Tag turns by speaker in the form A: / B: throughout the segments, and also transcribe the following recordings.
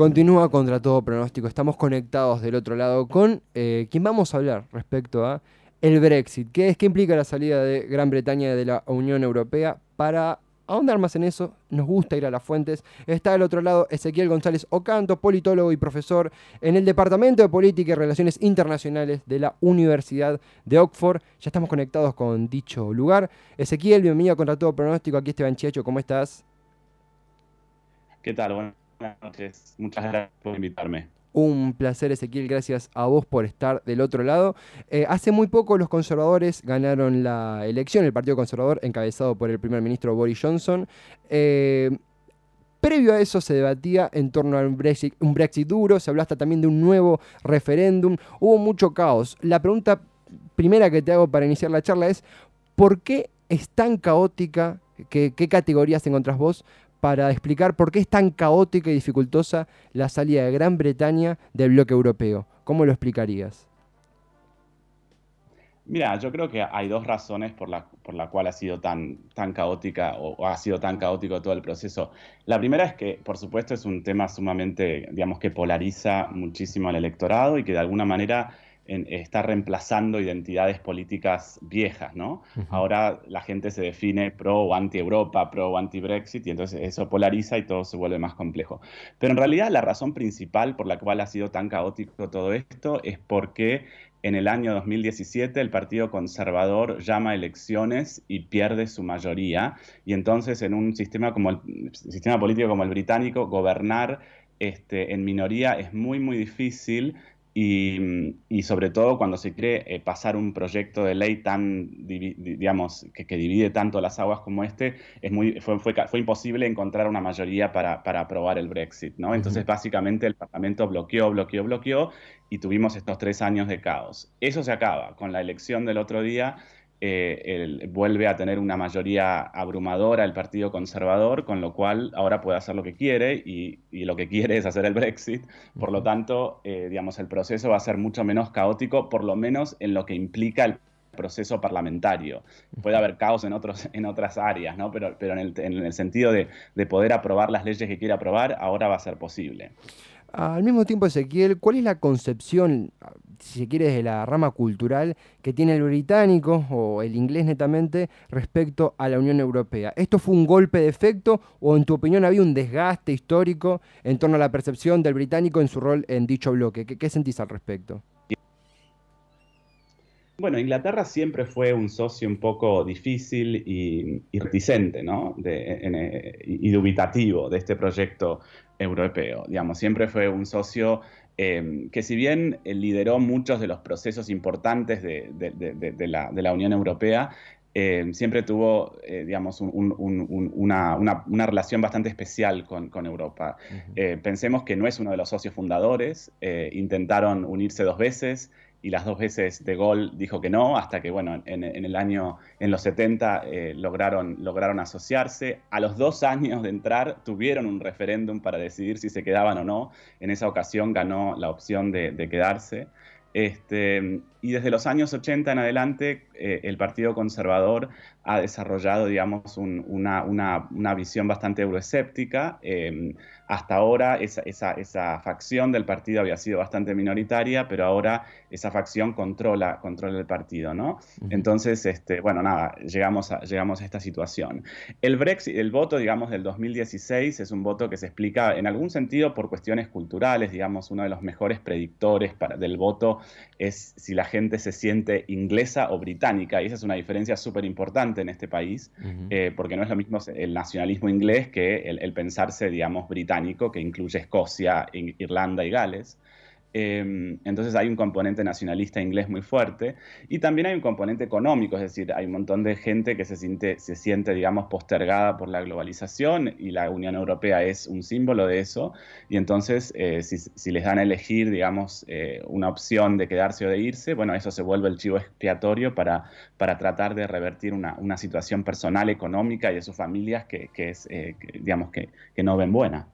A: Continúa contra todo pronóstico. Estamos conectados del otro lado con eh, quien vamos a hablar respecto a el Brexit. ¿Qué es? ¿Qué implica la salida de Gran Bretaña de la Unión Europea? Para ahondar más en eso, nos gusta ir a las fuentes. Está del otro lado Ezequiel González Ocanto, politólogo y profesor en el Departamento de Política y Relaciones Internacionales de la Universidad de Oxford. Ya estamos conectados con dicho lugar. Ezequiel, bienvenido a Contra Todo Pronóstico. Aquí Esteban Chiacho, ¿cómo estás?
B: ¿Qué tal? Buenas noches. Muchas gracias por invitarme.
A: Un placer, Ezequiel. Gracias a vos por estar del otro lado. Eh, hace muy poco los conservadores ganaron la elección, el Partido Conservador, encabezado por el primer ministro Boris Johnson. Eh, previo a eso se debatía en torno a un Brexit, un Brexit duro, se habló hasta también de un nuevo referéndum. Hubo mucho caos. La pregunta primera que te hago para iniciar la charla es, ¿por qué es tan caótica? ¿Qué, qué categorías encontrás vos para explicar por qué es tan caótica y dificultosa la salida de Gran Bretaña del bloque europeo. ¿Cómo lo explicarías?
B: Mira, yo creo que hay dos razones por la, por la cual ha sido tan, tan caótica o, ha sido tan caótico todo el proceso. La primera es que, por supuesto, es un tema sumamente, digamos, que polariza muchísimo al electorado y que de alguna manera está reemplazando identidades políticas viejas, ¿no? Ahora la gente se define pro o anti-Europa, pro o anti-Brexit, y entonces eso polariza y todo se vuelve más complejo. Pero en realidad la razón principal por la cual ha sido tan caótico todo esto es porque en el año 2017 el Partido Conservador llama a elecciones y pierde su mayoría, y entonces en un sistema, como el, sistema político como el británico, gobernar este, en minoría es muy, muy difícil y, sobre todo cuando se quiere eh, pasar un proyecto de ley tan, digamos, que, divide tanto las aguas como este, es muy, fue, fue, imposible encontrar una mayoría para, para, aprobar el Brexit, ¿no? Entonces, básicamente, el Parlamento bloqueó, bloqueó, bloqueó y tuvimos estos tres años de caos. Eso se acaba con la elección del otro día eh, vuelve a tener una mayoría abrumadora el Partido Conservador, con lo cual ahora puede hacer lo que quiere y, lo que quiere es hacer el Brexit. Por lo tanto, eh, digamos, el proceso va a ser mucho menos caótico, por lo menos en lo que implica el proceso parlamentario. Puede haber caos en, otros, en otras áreas, ¿no? pero, pero en, el, sentido de, de poder aprobar las leyes que quiere aprobar, ahora va a ser posible.
A: Al mismo tiempo, Ezequiel, ¿cuál es la concepción, si se quiere, desde la rama cultural que tiene el británico o el inglés netamente respecto a la Unión Europea? ¿Esto fue un golpe de efecto o en tu opinión había un desgaste histórico en torno a la percepción del británico en su rol en dicho bloque? ¿Qué, sentís al respecto?
B: Bueno, Inglaterra siempre fue un socio un poco difícil y, reticente, ¿no? De, y dubitativo de este proyecto europeo. Digamos, siempre fue un socio em, que si bien lideró muchos de los procesos importantes de, la, Unión Europea, em, siempre tuvo, eh, digamos, una, relación bastante especial con, Europa. Eh, pensemos que no es uno de los socios fundadores, eh, intentaron unirse dos veces, y las dos veces de gol dijo que no, hasta que, bueno, en, el año, en los 70 eh, lograron, lograron asociarse. A los dos años de entrar tuvieron un referéndum para decidir si se quedaban o no. En esa ocasión ganó la opción de, de quedarse. Este, y desde los años 80 en adelante, eh, el Partido Conservador ha desarrollado, digamos, una, una, visión bastante euroescéptica. Em, hasta ahora esa, esa, esa, facción del partido había sido bastante minoritaria, pero ahora esa facción controla, controla el partido, ¿no? Entonces, este, bueno, nada, llegamos a, llegamos a esta situación. El Brexit, el voto, digamos, del 2016 es un voto que se explica en algún sentido por cuestiones culturales, digamos, uno de los mejores predictores para, del voto es si la gente se siente inglesa o británica, y esa es una diferencia súper importante en este país, eh, porque no es lo mismo el nacionalismo inglés que el pensarse, digamos, británico, que incluye Escocia, Irlanda y Gales. Em, entonces hay un componente nacionalista inglés muy fuerte y también hay un componente económico, es decir, hay un montón de gente que se siente, se siente, digamos, postergada por la globalización y la Unión Europea es un símbolo de eso y entonces eh, si, les dan a elegir, digamos, eh, una opción de quedarse o de irse, bueno, eso se vuelve el chivo expiatorio para, para tratar de revertir una, una situación personal, económica y de sus familias que, que es, eh, digamos, que, que, no ven buena.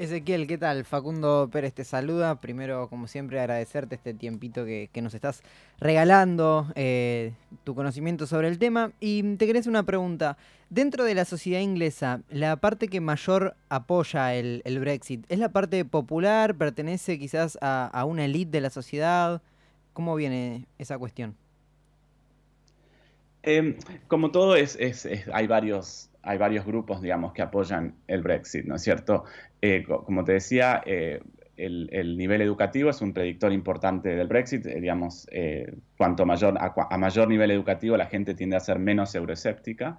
C: Ezequiel, ¿qué tal? Facundo Pérez te saluda, primero como siempre, agradecerte este tiempito que, nos estás regalando, eh, tu conocimiento sobre el tema. Y te querés una pregunta. Dentro de la sociedad inglesa, la parte que mayor apoya el, Brexit, ¿es la parte popular? ¿Pertenece quizás a, una élite de la sociedad? ¿Cómo viene esa cuestión?
B: Em, como todo, es, hay varios hay varios grupos, digamos, que apoyan el Brexit, ¿no es cierto? Eh, como te decía, eh, el, nivel educativo es un predictor importante del Brexit, eh, digamos, cuanto mayor, a, mayor nivel educativo la gente tiende a ser menos euroescéptica,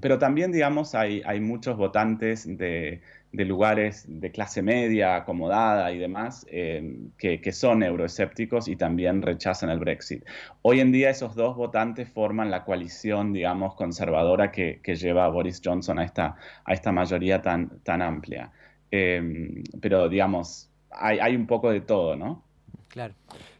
B: pero también, digamos, hay, hay muchos votantes de, de lugares de clase media, acomodada y demás, eh, que, son euroescépticos y también rechazan el Brexit. Hoy en día esos dos votantes forman la coalición, digamos, conservadora que, lleva a Boris Johnson a esta, a esta mayoría tan, tan amplia. Eh, pero, digamos, hay, hay un poco de todo, ¿no?
C: Claro.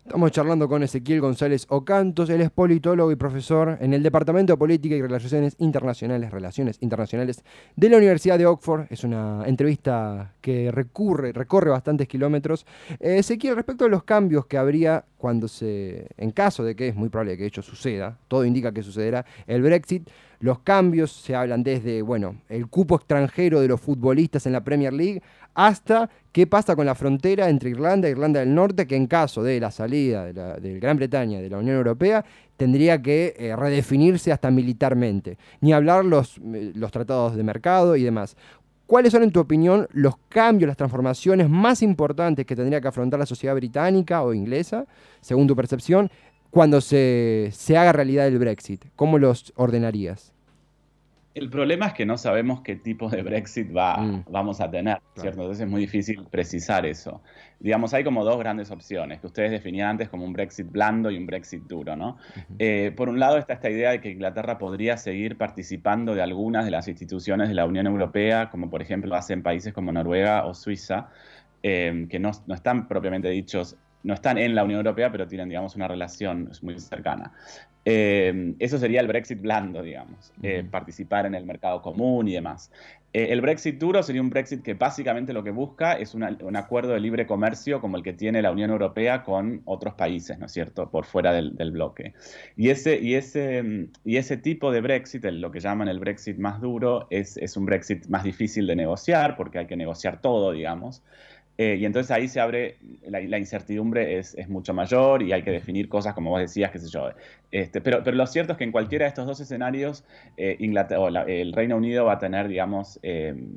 A: Estamos charlando con Ezequiel González Ocantos, él es politólogo y profesor en el Departamento de Política y Relaciones Internacionales, Relaciones Internacionales de la Universidad de Oxford. Es una entrevista que recurre, recorre bastantes kilómetros. Eh, Ezequiel, respecto a los cambios que habría cuando se, en caso de que es muy probable que hecho suceda, todo indica que sucederá, el Brexit, los cambios se hablan desde, bueno, el cupo extranjero de los futbolistas en la Premier League hasta qué pasa con la frontera entre Irlanda e Irlanda del Norte, que en caso de la salida de, Gran Bretaña de la Unión Europea tendría que eh, redefinirse hasta militarmente. Ni hablar los, eh, los tratados de mercado y demás. ¿Cuáles son, en tu opinión, los cambios, las transformaciones más importantes que tendría que afrontar la sociedad británica o inglesa, según tu percepción, cuando se, se haga realidad el Brexit? ¿Cómo los ordenarías?
B: El problema es que no sabemos qué tipo de Brexit va, mm. vamos a tener, ¿cierto? Entonces es muy difícil precisar eso. Digamos, hay como dos grandes opciones que ustedes definían antes como un Brexit blando y un Brexit duro, ¿no? Eh, por un lado está esta idea de que Inglaterra podría seguir participando de algunas de las instituciones de la Unión Europea, como por ejemplo hacen países como Noruega o Suiza, eh, que no, no están propiamente dichos no están en la Unión Europea, pero tienen, digamos, una relación muy cercana. Eh, eso sería el Brexit blando, digamos, eh, participar en el mercado común y demás. Eh, el Brexit duro sería un Brexit que básicamente lo que busca es un acuerdo de libre comercio como el que tiene la Unión Europea con otros países, ¿no es cierto?, por fuera del, bloque. Y ese, y, ese, y ese tipo de Brexit, lo que llaman el Brexit más duro, es, es un Brexit más difícil de negociar porque hay que negociar todo, digamos. Eh, y entonces ahí se abre, la, incertidumbre es, mucho mayor y hay que definir cosas como vos decías, qué sé yo. Este, pero, pero lo cierto es que en cualquiera de estos dos escenarios, eh, el Reino Unido va a tener, digamos, em,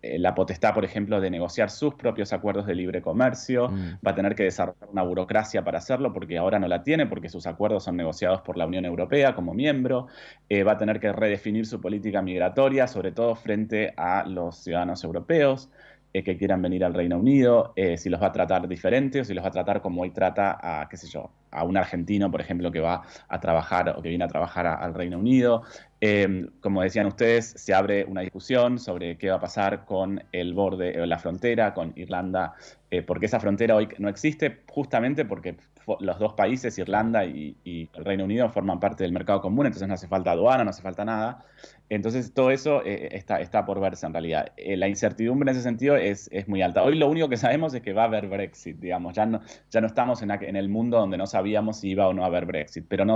B: eh, la potestad, por ejemplo, de negociar sus propios acuerdos de libre comercio, mm. va a tener que desarrollar una burocracia para hacerlo, porque ahora no la tiene, porque sus acuerdos son negociados por la Unión Europea como miembro, va a tener que redefinir su política migratoria, sobre todo frente a los ciudadanos europeos. Eh, que quieran venir al Reino Unido, eh, si los va a tratar diferente o si los va a tratar como hoy trata a, qué sé yo, a un argentino, por ejemplo, que va a trabajar o que viene a trabajar al Reino Unido. Em, como decían ustedes, se abre una discusión sobre qué va a pasar con el borde, o la frontera, con Irlanda, eh, porque esa frontera hoy no existe justamente porque los dos países, Irlanda y, el Reino Unido, forman parte del mercado común, entonces no hace falta aduana, no hace falta nada. Entonces todo eso eh, está, está por verse en realidad. Eh, la incertidumbre en ese sentido es, es, muy alta. Hoy lo único que sabemos es que va a haber Brexit, digamos, ya no, ya no estamos en, en el mundo donde no sabíamos si iba o no a haber Brexit, pero no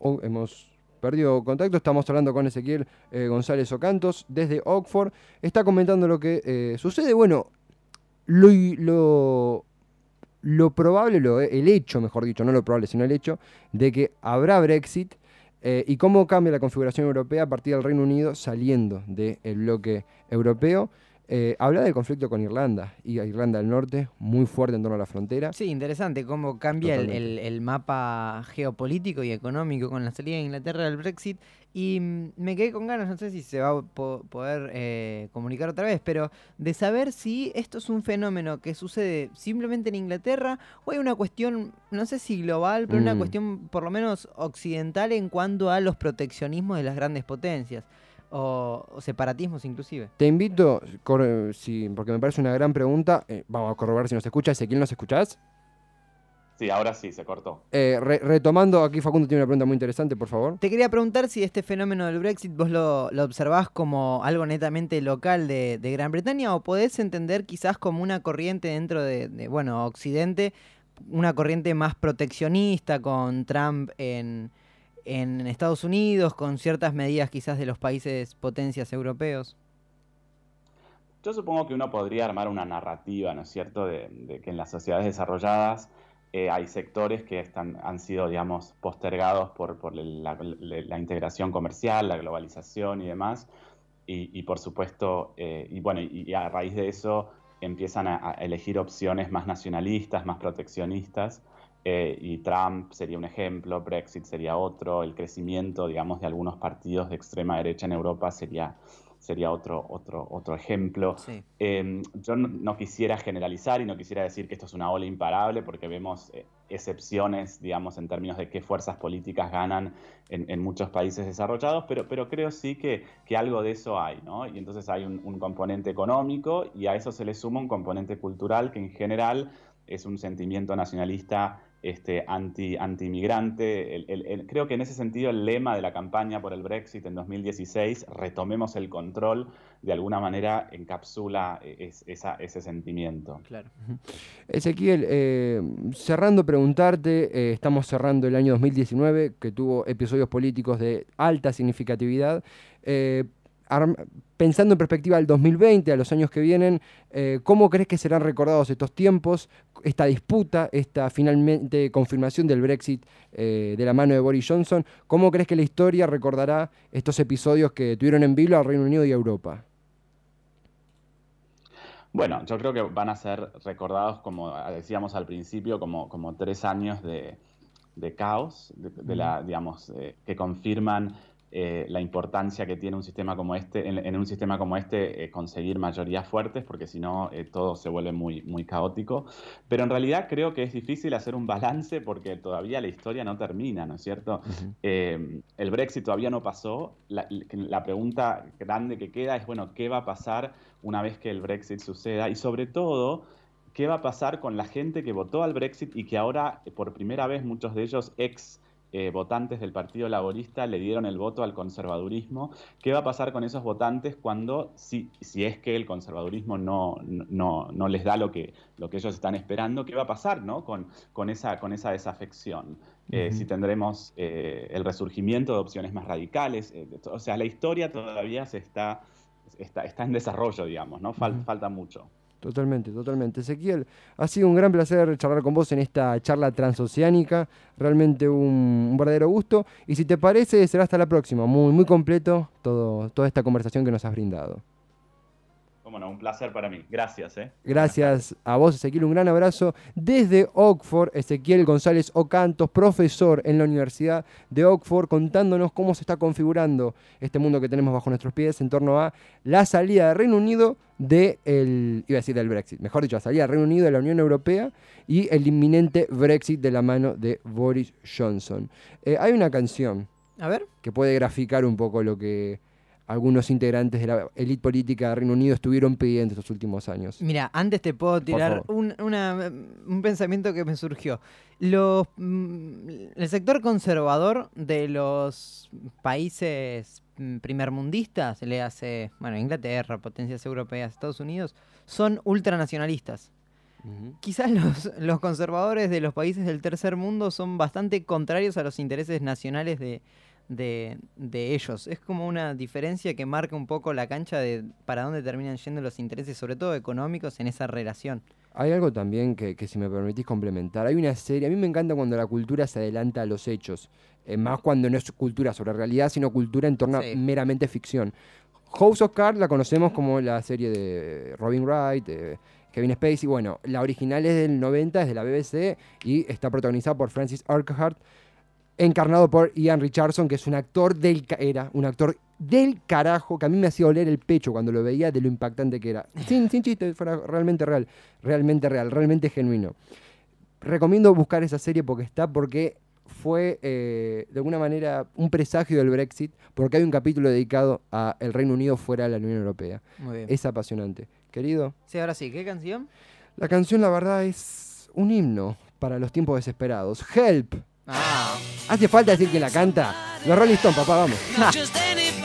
A: oh, hemos perdido contacto. Estamos hablando con Ezequiel eh, González Ocantos desde Oxford. Está comentando lo que sucede. Bueno, lo, lo, probable, lo, el hecho, mejor dicho, no lo probable, sino el hecho de que habrá Brexit eh, y cómo cambia la configuración europea a partir del Reino Unido saliendo del bloque europeo. Eh, habla del conflicto con Irlanda y Irlanda del Norte, muy fuerte en torno a la frontera.
C: Sí, interesante cómo cambia el, mapa geopolítico y económico con la salida de Inglaterra del Brexit. Y mm, me quedé con ganas, no sé si se va a poder eh, comunicar otra vez, pero de saber si esto es un fenómeno que sucede simplemente en Inglaterra o hay una cuestión, no sé si global, pero una mm. cuestión por lo menos occidental en cuanto a los proteccionismos de las grandes potencias o, separatismos inclusive.
A: Te invito, porque me parece una gran pregunta, eh, vamos a corroborar si nos escucha. Ezequiel, ¿nos escuchás?
B: Sí, ahora sí, se cortó.
A: Eh, retomando, aquí Facundo tiene una pregunta muy interesante, por favor.
C: Te quería preguntar si este fenómeno del Brexit vos lo, observás como algo netamente local de, Gran Bretaña o podés entender quizás como una corriente dentro de, bueno, Occidente, una corriente más proteccionista con Trump en, en Estados Unidos, con ciertas medidas quizás de los países potencias europeos.
B: Yo supongo que uno podría armar una narrativa, ¿no es cierto?, de que en las sociedades desarrolladas eh, hay sectores que están, han sido, digamos, postergados por, la, integración comercial, la globalización y demás. Y, por supuesto, eh, y bueno, y, a raíz de eso empiezan a, elegir opciones más nacionalistas, más proteccionistas. Eh, y Trump sería un ejemplo, Brexit sería otro, el crecimiento, digamos, de algunos partidos de extrema derecha en Europa sería sería otro, otro, otro ejemplo. Em, yo no, quisiera generalizar y no quisiera decir que esto es una ola imparable porque vemos eh, excepciones, digamos, en términos de qué fuerzas políticas ganan en, muchos países desarrollados, pero, pero creo sí que, que, algo de eso hay, ¿no? Y entonces hay un, un componente económico y a eso se le suma un componente cultural que en general es un sentimiento nacionalista este, anti, anti-inmigrante. creo que en ese sentido el lema de la campaña por el Brexit en 2016, retomemos el control, de alguna manera encapsula e, ese sentimiento.
A: Claro. Ezequiel, eh, cerrando preguntarte, eh, estamos cerrando el año 2019, que tuvo episodios políticos de alta significatividad. Eh, pensando en perspectiva del 2020, a los años que vienen, eh, ¿cómo crees que serán recordados estos tiempos, esta disputa, esta finalmente confirmación del Brexit eh, de la mano de Boris Johnson? ¿Cómo crees que la historia recordará estos episodios que tuvieron en vilo al Reino Unido y a Europa?
B: Bueno, yo creo que van a ser recordados, como decíamos al principio, como, como tres años de, caos, de, la, digamos, eh, que confirman eh, la importancia que tiene un sistema como este, en, un sistema como este, eh, conseguir mayorías fuertes, porque si no, eh, todo se vuelve muy, muy caótico. Pero en realidad creo que es difícil hacer un balance porque todavía la historia no termina, ¿no es cierto? el Brexit todavía no pasó. La, la pregunta grande que queda es, bueno, ¿qué va a pasar una vez que el Brexit suceda? Y sobre todo, ¿qué va a pasar con la gente que votó al Brexit y que ahora, por primera vez, muchos de ellos ex eh, votantes del Partido Laborista le dieron el voto al conservadurismo. ¿Qué va a pasar con esos votantes cuando, si, si es que el conservadurismo no, no, no, les da lo que, lo que ellos están esperando, qué va a pasar ¿no? con, con, esa, con esa desafección? Eh, si tendremos eh, el resurgimiento de opciones más radicales. o sea, la historia todavía se está, está, está en desarrollo, digamos, ¿no? Falta mucho.
A: Totalmente, totalmente. Ezequiel, ha sido un gran placer charlar con vos en esta charla transoceánica. Realmente un, verdadero gusto. Y si te parece, será hasta la próxima. Muy, muy completo todo, toda esta conversación que nos has brindado.
B: Bueno, un placer para mí. Gracias. ¿eh?
A: Gracias a vos, Ezequiel. Un gran abrazo desde Oxford. Ezequiel González Ocantos, profesor en la Universidad de Oxford, contándonos cómo se está configurando este mundo que tenemos bajo nuestros pies en torno a la salida del Reino Unido de el, iba a decir del Brexit, mejor dicho, la salida del Reino Unido de la Unión Europea y el inminente Brexit de la mano de Boris Johnson. Eh, hay una canción
C: a ver.
A: que puede graficar un poco lo que algunos integrantes de la élite política de Reino Unido estuvieron pidiendo estos últimos años.
C: Mira, antes te puedo tirar un, un, pensamiento que me surgió. Los, mm, el sector conservador de los países mm, primermundistas, le hace, bueno, Inglaterra, potencias europeas, Estados Unidos, son ultranacionalistas. Quizás los, los, conservadores de los países del tercer mundo son bastante contrarios a los intereses nacionales de, de, ellos. Es como una diferencia que marca un poco la cancha de para dónde terminan yendo los intereses, sobre todo económicos, en esa relación.
A: Hay algo también que, si me permitís complementar. Hay una serie, a mí me encanta cuando la cultura se adelanta a los hechos, eh, más cuando no es cultura sobre realidad, sino cultura en torno a meramente ficción. House of Cards la conocemos como la serie de Robin Wright, Kevin Spacey. Bueno, la original es del 90, es de la BBC y está protagonizada por Francis Urquhart encarnado por Ian Richardson, que es un actor del era un actor del carajo que a mí me hacía oler el pecho cuando lo veía de lo impactante que era. Sin, sin chiste, fuera realmente real, realmente real, realmente genuino. Recomiendo buscar esa serie porque está, porque fue eh, de alguna manera un presagio del Brexit, porque hay un capítulo dedicado a el Reino Unido fuera de la Unión Europea. Es apasionante. Querido.
C: Sí, ahora sí, ¿qué canción?
A: La canción, la verdad, es un himno para los tiempos desesperados. Help.
C: Ah.
A: ¿Hace falta decir que la canta? Los Rolling papá, vamos.